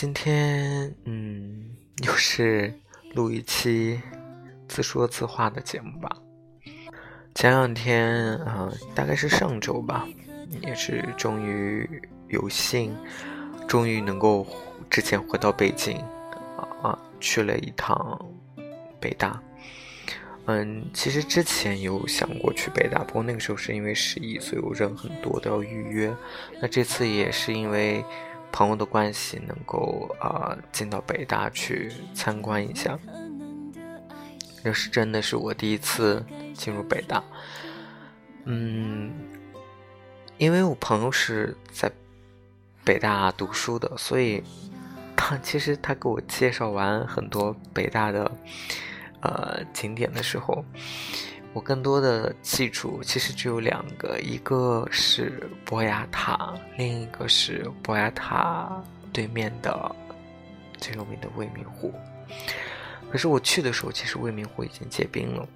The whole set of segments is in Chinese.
今天，嗯，又是录一期自说自话的节目吧。前两天，啊、大概是上周吧，也是终于有幸，终于能够之前回到北京，啊，去了一趟北大。嗯，其实之前有想过去北大，不过那个时候是因为十一，所以我人很多都要预约。那这次也是因为朋友的关系，能够啊、呃进到北大去参观一下。这是真的是我第一次进入北大，嗯，因为我朋友是在北大读书的，所以他其实他给我介绍完很多北大的呃景点的时候，我更多的记住其实只有两个，一个是博雅塔，另一个是博雅塔对面的最有名的未名湖。可是我去的时候，其实未名湖已经结冰了，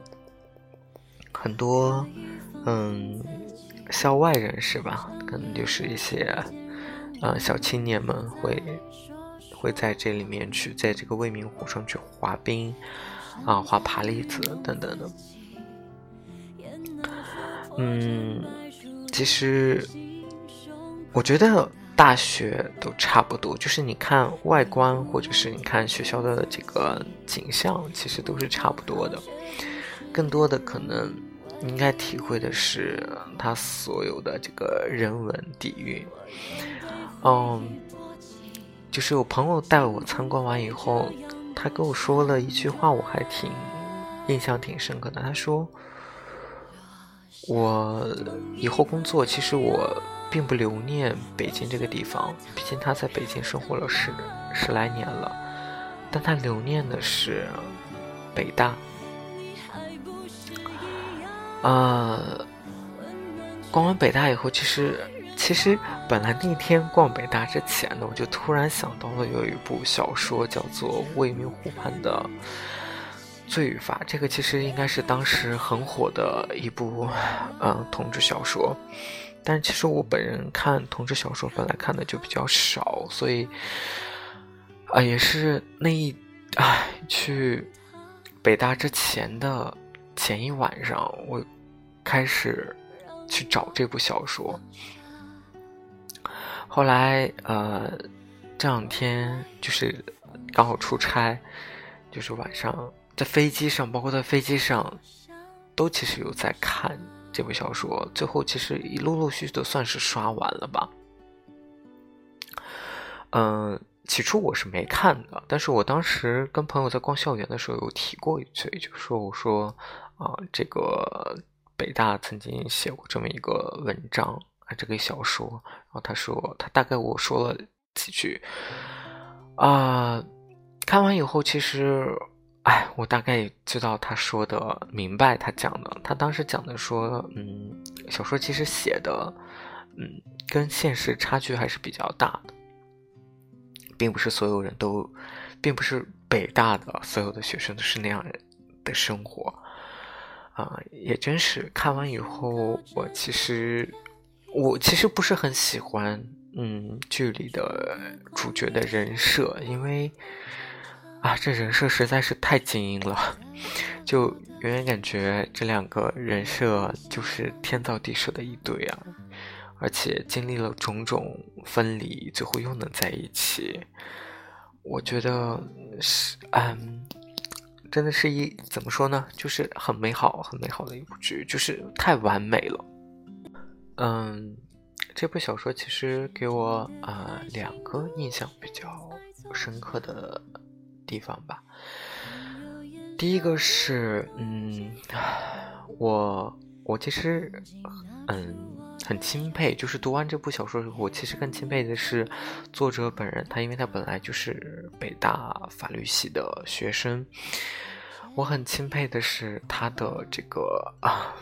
很多嗯校外人士吧，可能就是一些呃小青年们会会在这里面去，在这个未名湖上去滑冰啊、滑爬栗子等等的。嗯，其实我觉得大学都差不多，就是你看外观或者是你看学校的这个景象，其实都是差不多的。更多的可能应该体会的是它所有的这个人文底蕴。嗯，就是我朋友带我参观完以后，他跟我说了一句话，我还挺印象挺深刻的。他说。我以后工作，其实我并不留念北京这个地方，毕竟他在北京生活了十十来年了，但他留念的是北大。呃，逛完北大以后，其实其实本来那天逛北大之前呢，我就突然想到了有一部小说叫做《未名湖畔的》。罪与罚，这个其实应该是当时很火的一部，嗯，同志小说。但其实我本人看同志小说本来看的就比较少，所以啊，也是那一唉，去北大之前的前一晚上，我开始去找这部小说。后来呃，这两天就是刚好出差，就是晚上。在飞机上，包括在飞机上，都其实有在看这部小说。最后其实一陆陆续续的算是刷完了吧。嗯，起初我是没看的，但是我当时跟朋友在逛校园的时候有提过一嘴，就说我说啊、这个北大曾经写过这么一个文章啊，这个小说。然后他说他大概我说了几句啊、看完以后其实。哎，我大概知道他说的，明白他讲的。他当时讲的说，嗯，小说其实写的，嗯，跟现实差距还是比较大的，并不是所有人都，并不是北大的所有的学生都是那样的生活，啊、也真是看完以后，我其实，我其实不是很喜欢，嗯，剧里的主角的人设，因为。啊，这人设实在是太精英了，就远远感觉这两个人设就是天造地设的一对啊，而且经历了种种分离，最后又能在一起，我觉得是，嗯，真的是一怎么说呢？就是很美好、很美好的一部剧，就是太完美了。嗯，这部小说其实给我啊两个印象比较深刻的地方吧。第一个是，嗯，我我其实嗯很钦佩，就是读完这部小说之后，我其实更钦佩的是作者本人，他因为他本来就是北大法律系的学生。我很钦佩的是他的这个啊，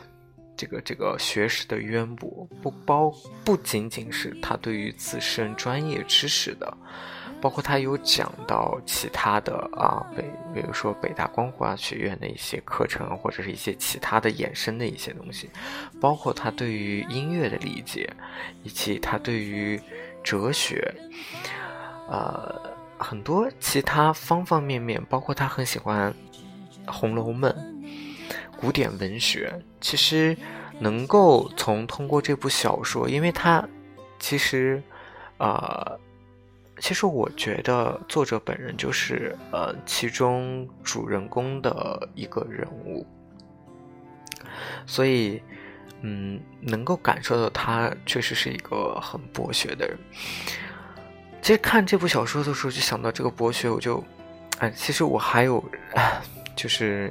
这个这个学识的渊博，不包不仅仅是他对于自身专业知识的，包括他有讲到其他的啊北，比如说北大光华学院的一些课程，或者是一些其他的衍生的一些东西，包括他对于音乐的理解，以及他对于哲学，呃，很多其他方方面面，包括他很喜欢。《红楼梦》古典文学，其实能够从通过这部小说，因为他其实，呃，其实我觉得作者本人就是呃其中主人公的一个人物，所以嗯，能够感受到他确实是一个很博学的人。其实看这部小说的时候，就想到这个博学，我就，哎，其实我还有。就是，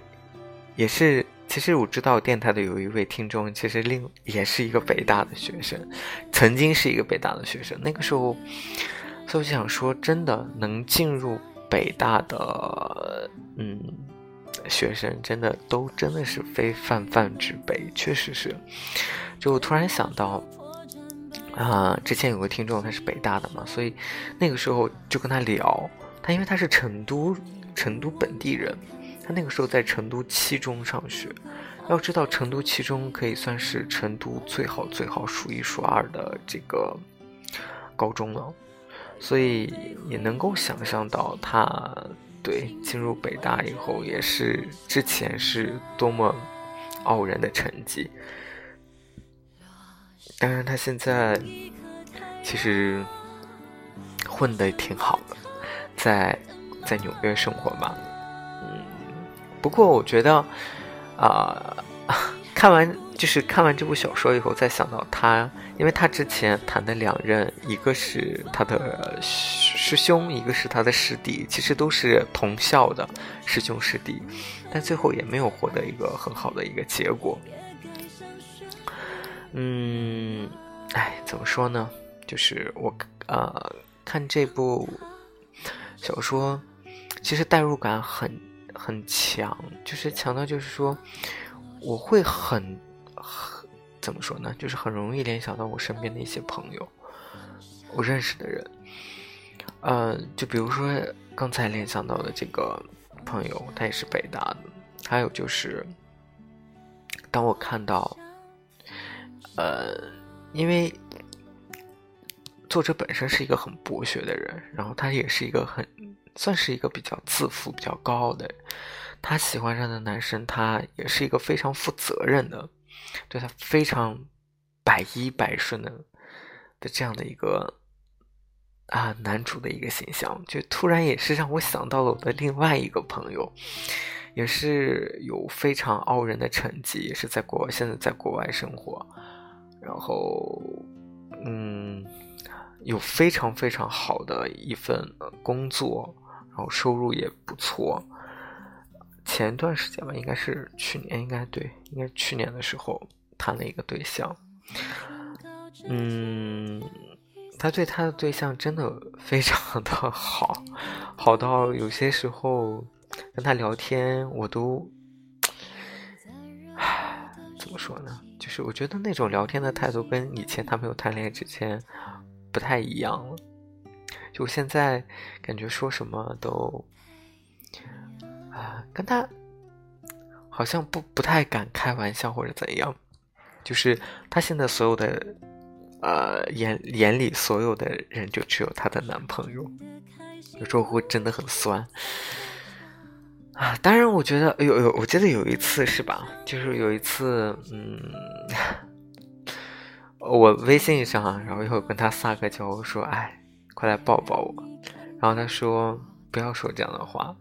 也是，其实我知道电台的有一位听众，其实另也是一个北大的学生，曾经是一个北大的学生。那个时候，所以我就想说，真的能进入北大的，嗯，学生真的都真的是非泛泛之辈，确实是。就突然想到，啊，之前有个听众他是北大的嘛，所以那个时候就跟他聊，他因为他是成都成都本地人。他那个时候在成都七中上学，要知道成都七中可以算是成都最好最好数一数二的这个高中了，所以也能够想象到他对进入北大以后也是之前是多么傲人的成绩。当然，他现在其实混得挺好的，在在纽约生活嘛。不过我觉得，啊，看完就是看完这部小说以后，再想到他，因为他之前谈的两任，一个是他的师兄，一个是他的师弟，其实都是同校的师兄师弟，但最后也没有获得一个很好的一个结果。嗯，哎，怎么说呢？就是我呃看这部小说，其实代入感很。很强，就是强到就是说，我会很很怎么说呢？就是很容易联想到我身边的一些朋友，我认识的人。呃，就比如说刚才联想到的这个朋友，他也是北大的。还有就是，当我看到，呃，因为作者本身是一个很博学的人，然后他也是一个很。算是一个比较自负、比较高傲的人，他喜欢上的男生，他也是一个非常负责任的，对他非常百依百顺的的这样的一个啊男主的一个形象，就突然也是让我想到了我的另外一个朋友，也是有非常傲人的成绩，也是在国现在在国外生活，然后嗯，有非常非常好的一份工作。然后收入也不错。前段时间吧，应该是去年，应该对，应该去年的时候谈了一个对象。嗯，他对他的对象真的非常的好，好到有些时候跟他聊天，我都，唉，怎么说呢？就是我觉得那种聊天的态度跟以前他没有谈恋爱之前不太一样了。就现在感觉说什么都，跟他好像不不太敢开玩笑或者怎样，就是他现在所有的，呃眼眼里所有的人就只有她的男朋友，有时候会真的很酸，啊，当然我觉得有有，我记得有一次是吧，就是有一次，嗯，我微信上，然后又跟他撒个娇，说，哎。快来抱抱我，然后他说：“不要说这样的话。”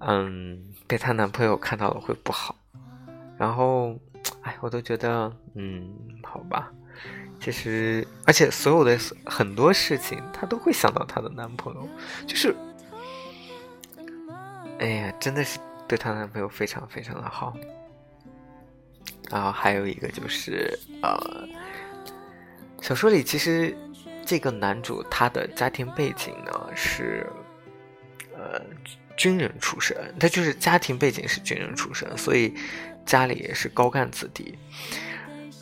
嗯，被她男朋友看到了会不好。然后，哎，我都觉得，嗯，好吧。其实，而且所有的很多事情，她都会想到她的男朋友，就是，哎呀，真的是对她男朋友非常非常的好。然后还有一个就是，呃，小说里其实这个男主他的家庭背景呢是，呃，军人出身，他就是家庭背景是军人出身，所以。家里也是高干子弟，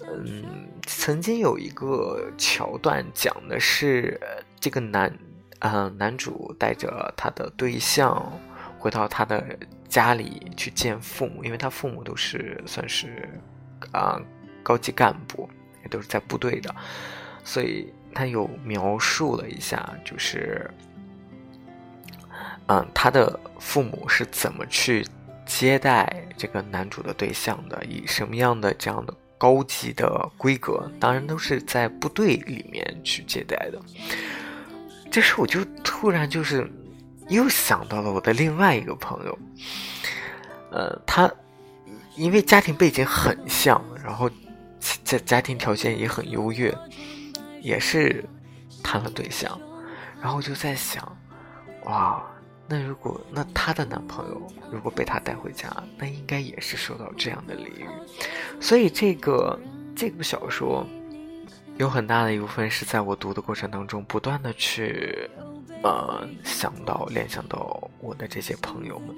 嗯，曾经有一个桥段讲的是这个男，呃，男主带着他的对象回到他的家里去见父母，因为他父母都是算是啊高级干部，也都是在部队的，所以他有描述了一下，就是，嗯，他的父母是怎么去。接待这个男主的对象的，以什么样的这样的高级的规格？当然都是在部队里面去接待的。这时我就突然就是又想到了我的另外一个朋友，呃，他因为家庭背景很像，然后家家庭条件也很优越，也是谈了对象，然后就在想，哇。那如果那她的男朋友如果被她带回家，那应该也是受到这样的礼遇。所以这个这部小说有很大的一部分是在我读的过程当中不断的去呃想到联想到我的这些朋友们。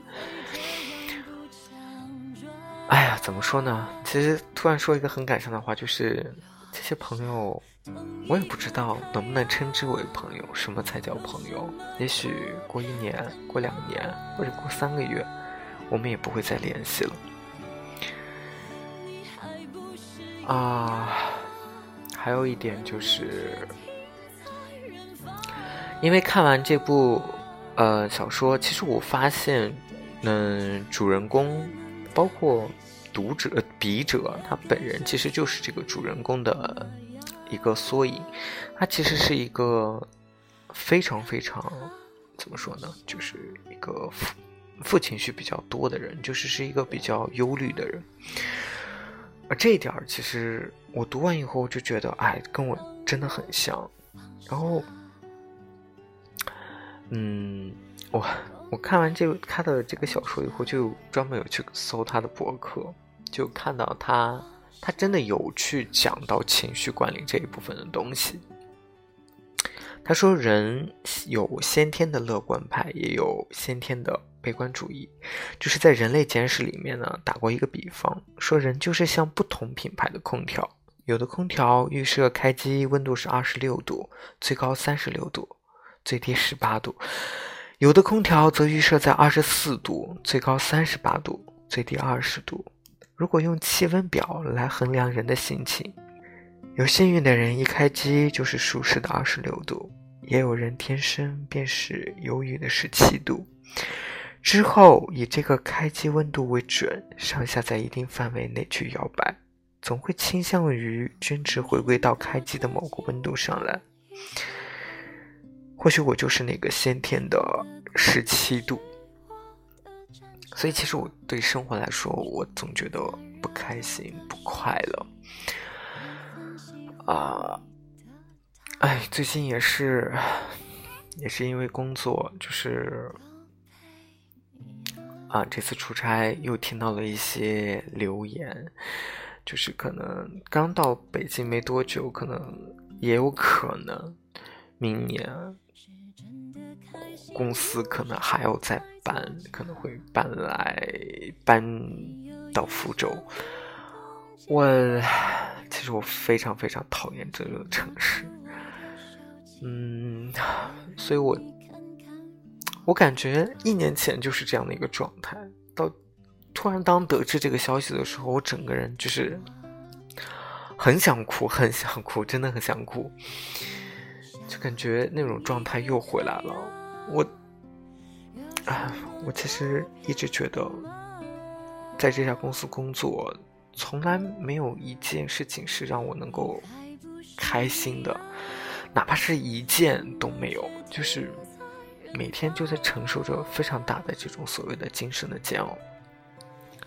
哎呀，怎么说呢？其实突然说一个很感伤的话，就是这些朋友。我也不知道能不能称之为朋友，什么才叫朋友？也许过一年、过两年，或者过三个月，我们也不会再联系了。啊，还有一点就是，因为看完这部呃小说，其实我发现，嗯，主人公包括读者、笔者，他本人其实就是这个主人公的。一个缩影，他其实是一个非常非常怎么说呢？就是一个负负情绪比较多的人，就是是一个比较忧虑的人。而这一点儿，其实我读完以后就觉得，哎，跟我真的很像。然后，嗯，我我看完这他的这个小说以后，就专门有去搜他的博客，就看到他。他真的有去讲到情绪管理这一部分的东西。他说，人有先天的乐观派，也有先天的悲观主义。就是在《人类简史》里面呢，打过一个比方，说人就是像不同品牌的空调，有的空调预设开机温度是二十六度，最高三十六度，最低十八度；有的空调则预设在二十四度，最高三十八度，最低二十度。如果用气温表来衡量人的心情，有幸运的人一开机就是舒适的二十六度，也有人天生便是忧郁的十七度。之后以这个开机温度为准，上下在一定范围内去摇摆，总会倾向于均值回归到开机的某个温度上来。或许我就是那个先天的十七度。所以，其实我对生活来说，我总觉得不开心、不快乐。啊，哎，最近也是，也是因为工作，就是啊，这次出差又听到了一些留言，就是可能刚到北京没多久，可能也有可能明年。公司可能还要再搬，可能会搬来搬到福州。我其实我非常非常讨厌这个城市，嗯，所以我我感觉一年前就是这样的一个状态，到突然当得知这个消息的时候，我整个人就是很想哭，很想哭，真的很想哭，就感觉那种状态又回来了。我，啊，我其实一直觉得，在这家公司工作，从来没有一件事情是让我能够开心的，哪怕是一件都没有。就是每天就在承受着非常大的这种所谓的精神的煎熬。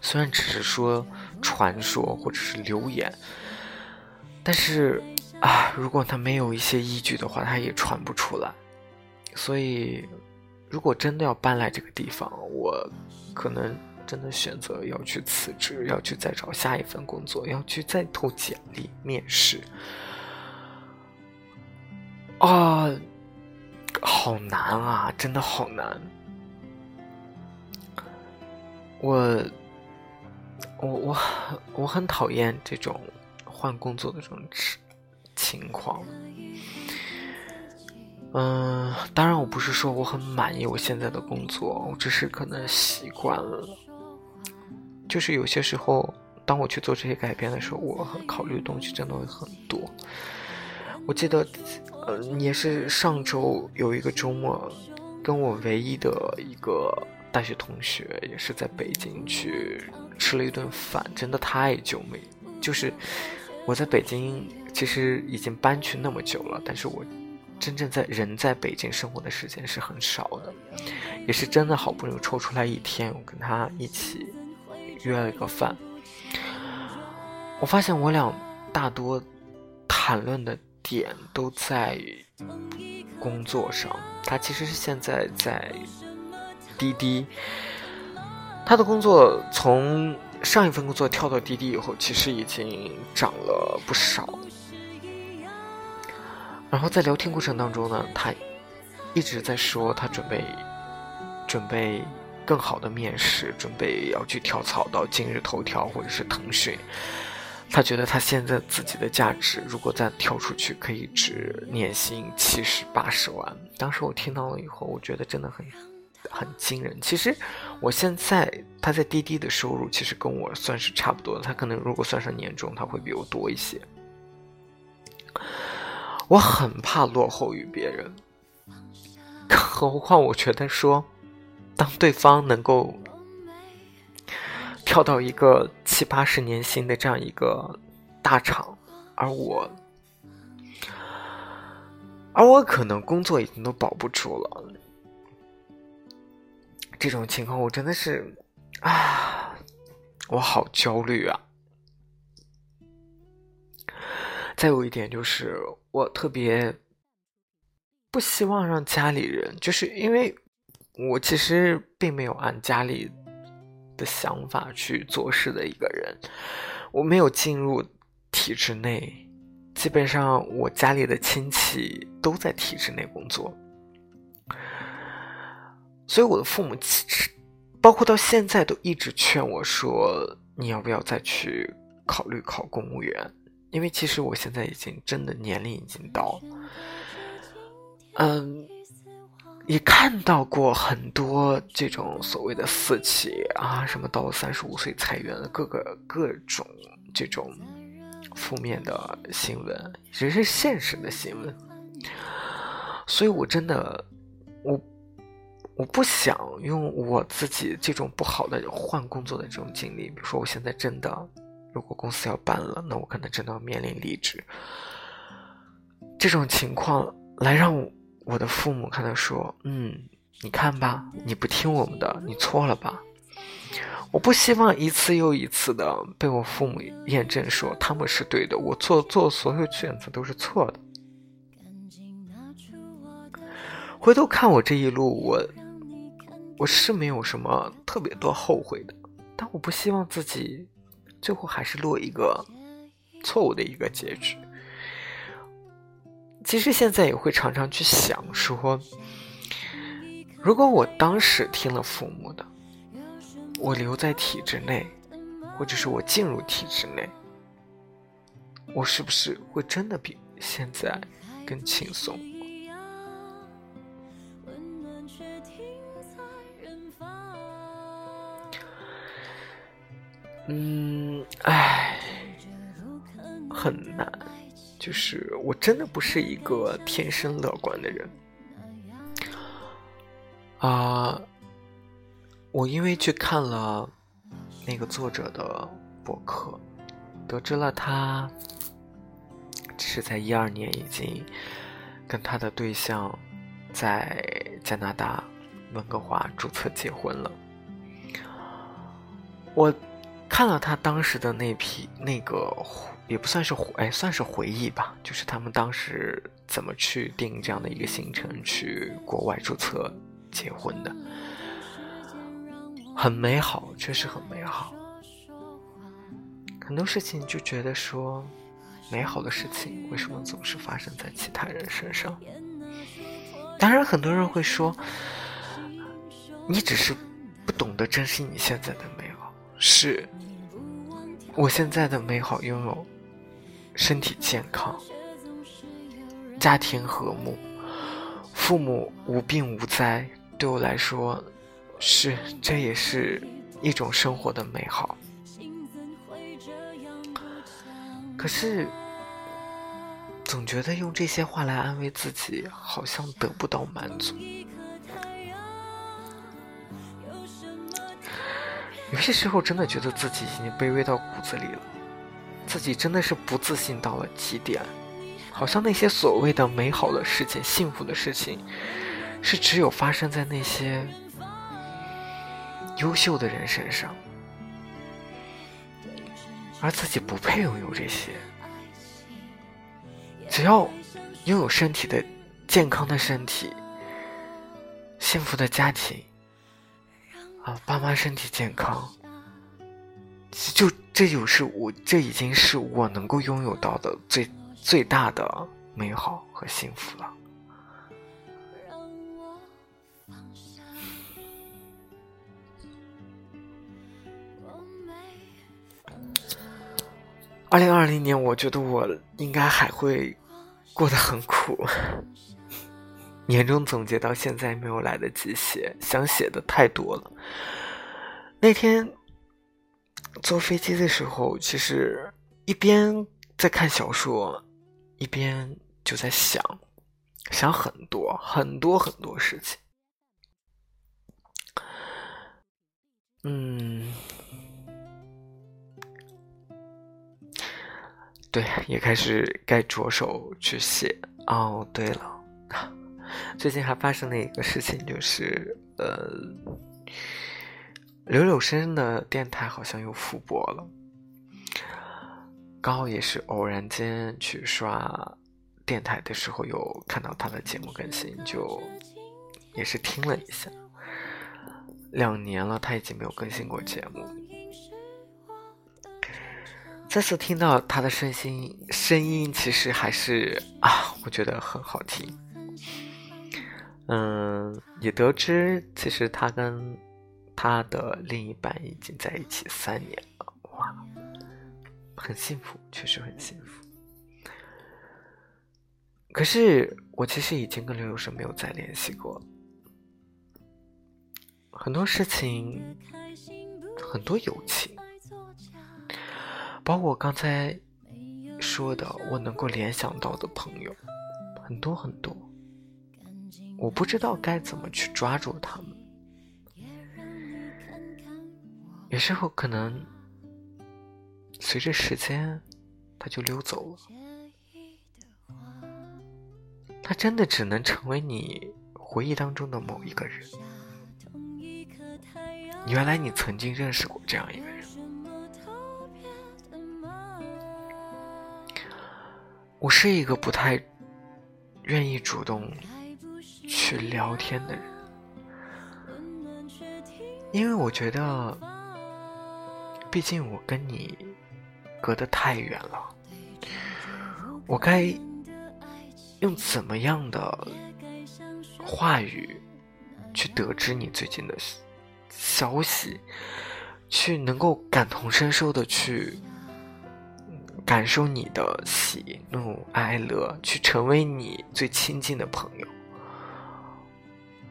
虽然只是说传说或者是流言，但是啊，如果他没有一些依据的话，他也传不出来。所以，如果真的要搬来这个地方，我可能真的选择要去辞职，要去再找下一份工作，要去再投简历面试。啊，好难啊，真的好难。我。我我很我很讨厌这种换工作的这种情况。嗯，当然我不是说我很满意我现在的工作，我只是可能习惯了。就是有些时候，当我去做这些改变的时候，我考虑的东西真的会很多。我记得，呃，也是上周有一个周末，跟我唯一的一个大学同学，也是在北京去。吃了一顿饭，真的太久没。就是我在北京，其实已经搬去那么久了，但是我真正在人在北京生活的时间是很少的，也是真的好不容易抽出来一天，我跟他一起约了一个饭。我发现我俩大多谈论的点都在工作上，他其实是现在在滴滴。他的工作从上一份工作跳到滴滴以后，其实已经涨了不少。然后在聊天过程当中呢，他一直在说他准备准备更好的面试，准备要去跳槽到今日头条或者是腾讯。他觉得他现在自己的价值，如果再跳出去，可以值年薪七十八十万。当时我听到了以后，我觉得真的很。很惊人。其实，我现在他在滴滴的收入其实跟我算是差不多的。他可能如果算上年终，他会比我多一些。我很怕落后于别人，更何况我觉得说，当对方能够跳到一个七八十年薪的这样一个大厂，而我，而我可能工作已经都保不住了。这种情况我真的是啊，我好焦虑啊！再有一点就是，我特别不希望让家里人，就是因为我其实并没有按家里的想法去做事的一个人，我没有进入体制内，基本上我家里的亲戚都在体制内工作。所以我的父母其实，包括到现在都一直劝我说：“你要不要再去考虑考公务员？”因为其实我现在已经真的年龄已经到，嗯，也看到过很多这种所谓的私企啊，什么到了三十五岁裁员，各个各种这种负面的新闻，也是现实的新闻。所以我真的，我。我不想用我自己这种不好的换工作的这种经历，比如说我现在真的，如果公司要搬了，那我可能真的要面临离职。这种情况来让我的父母看到说，嗯，你看吧，你不听我们的，你错了吧？我不希望一次又一次的被我父母验证说他们是对的，我做做所有选择都是错的。回头看我这一路，我。我是没有什么特别多后悔的，但我不希望自己最后还是落一个错误的一个结局。其实现在也会常常去想说，如果我当时听了父母的，我留在体制内，或者是我进入体制内，我是不是会真的比现在更轻松？嗯，唉，很难。就是我真的不是一个天生乐观的人啊。我因为去看了那个作者的博客，得知了他是在一二年已经跟他的对象在加拿大温哥华注册结婚了。我看了他当时的那批那个，也不算是回，哎，算是回忆吧，就是他们当时怎么去定这样的一个行程去国外注册结婚的，很美好，确实很美好。很多事情就觉得说，美好的事情为什么总是发生在其他人身上？当然，很多人会说，你只是不懂得珍惜你现在的美好。是，我现在的美好拥有身体健康、家庭和睦、父母无病无灾，对我来说，是这也是一种生活的美好。可是，总觉得用这些话来安慰自己，好像得不到满足。有些时候，真的觉得自己已经卑微到骨子里了，自己真的是不自信到了极点，好像那些所谓的美好的事情、幸福的事情，是只有发生在那些优秀的人身上。而自己不配拥有这些，只要拥有身体的健康的身体，幸福的家庭，啊，爸妈身体健康，就这就是我，这已经是我能够拥有到的最最大的美好和幸福了。二零二零年，我觉得我应该还会过得很苦。年终总结到现在没有来得及写，想写的太多了。那天坐飞机的时候，其实一边在看小说，一边就在想，想很多很多很多事情。嗯。对，也开始该着手去写哦。对了，最近还发生了一个事情，就是呃，柳柳生的电台好像又复播了。刚好也是偶然间去刷电台的时候，有看到他的节目更新，就也是听了一下。两年了，他已经没有更新过节目。再次听到他的声音，声音其实还是啊，我觉得很好听。嗯，也得知其实他跟他的另一半已经在一起三年了，哇，很幸福，确实很幸福。可是我其实已经跟刘有生没有再联系过，很多事情，很多友情。包括我刚才说的，我能够联想到的朋友很多很多，我不知道该怎么去抓住他们。有时候可能随着时间，他就溜走了，他真的只能成为你回忆当中的某一个人。原来你曾经认识过这样一个人。我是一个不太愿意主动去聊天的人，因为我觉得，毕竟我跟你隔得太远了，我该用怎么样的话语去得知你最近的消息，去能够感同身受的去。感受你的喜怒哀乐，去成为你最亲近的朋友。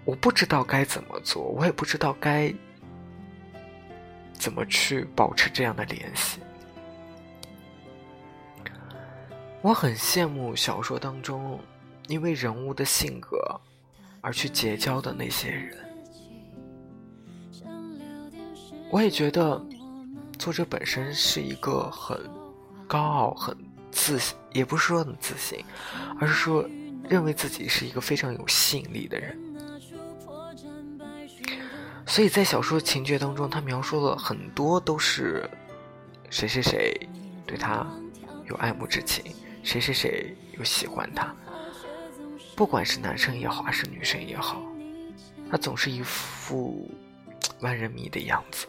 我不知道该怎么做，我也不知道该怎么去保持这样的联系。我很羡慕小说当中因为人物的性格而去结交的那些人。我也觉得作者本身是一个很。高傲、很自信，也不是说很自信，而是说认为自己是一个非常有吸引力的人。所以在小说情节当中，他描述了很多都是谁谁谁对他有爱慕之情，谁谁谁有喜欢他，不管是男生也好，还是女生也好，他总是一副万人迷的样子。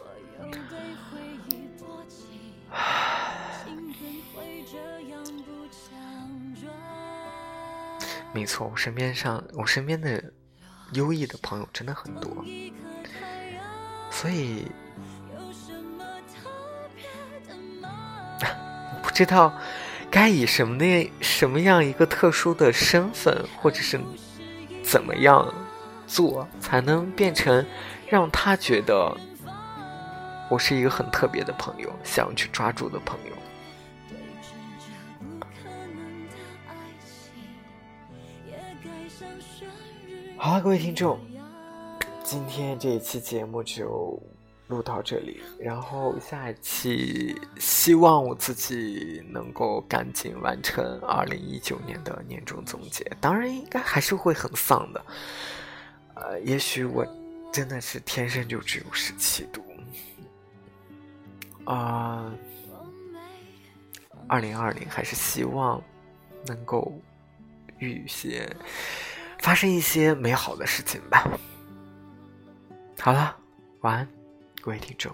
没错，我身边上我身边的优异的朋友真的很多，所以我不知道该以什么那什么样一个特殊的身份，或者是怎么样做，才能变成让他觉得我是一个很特别的朋友，想要去抓住的朋友。好了，各位听众，今天这一期节目就录到这里。然后下一期，希望我自己能够赶紧完成二零一九年的年终总结。当然，应该还是会很丧的。呃，也许我真的是天生就只有十七度。啊，二零二零还是希望能够遇些。发生一些美好的事情吧。好了，晚安，各位听众。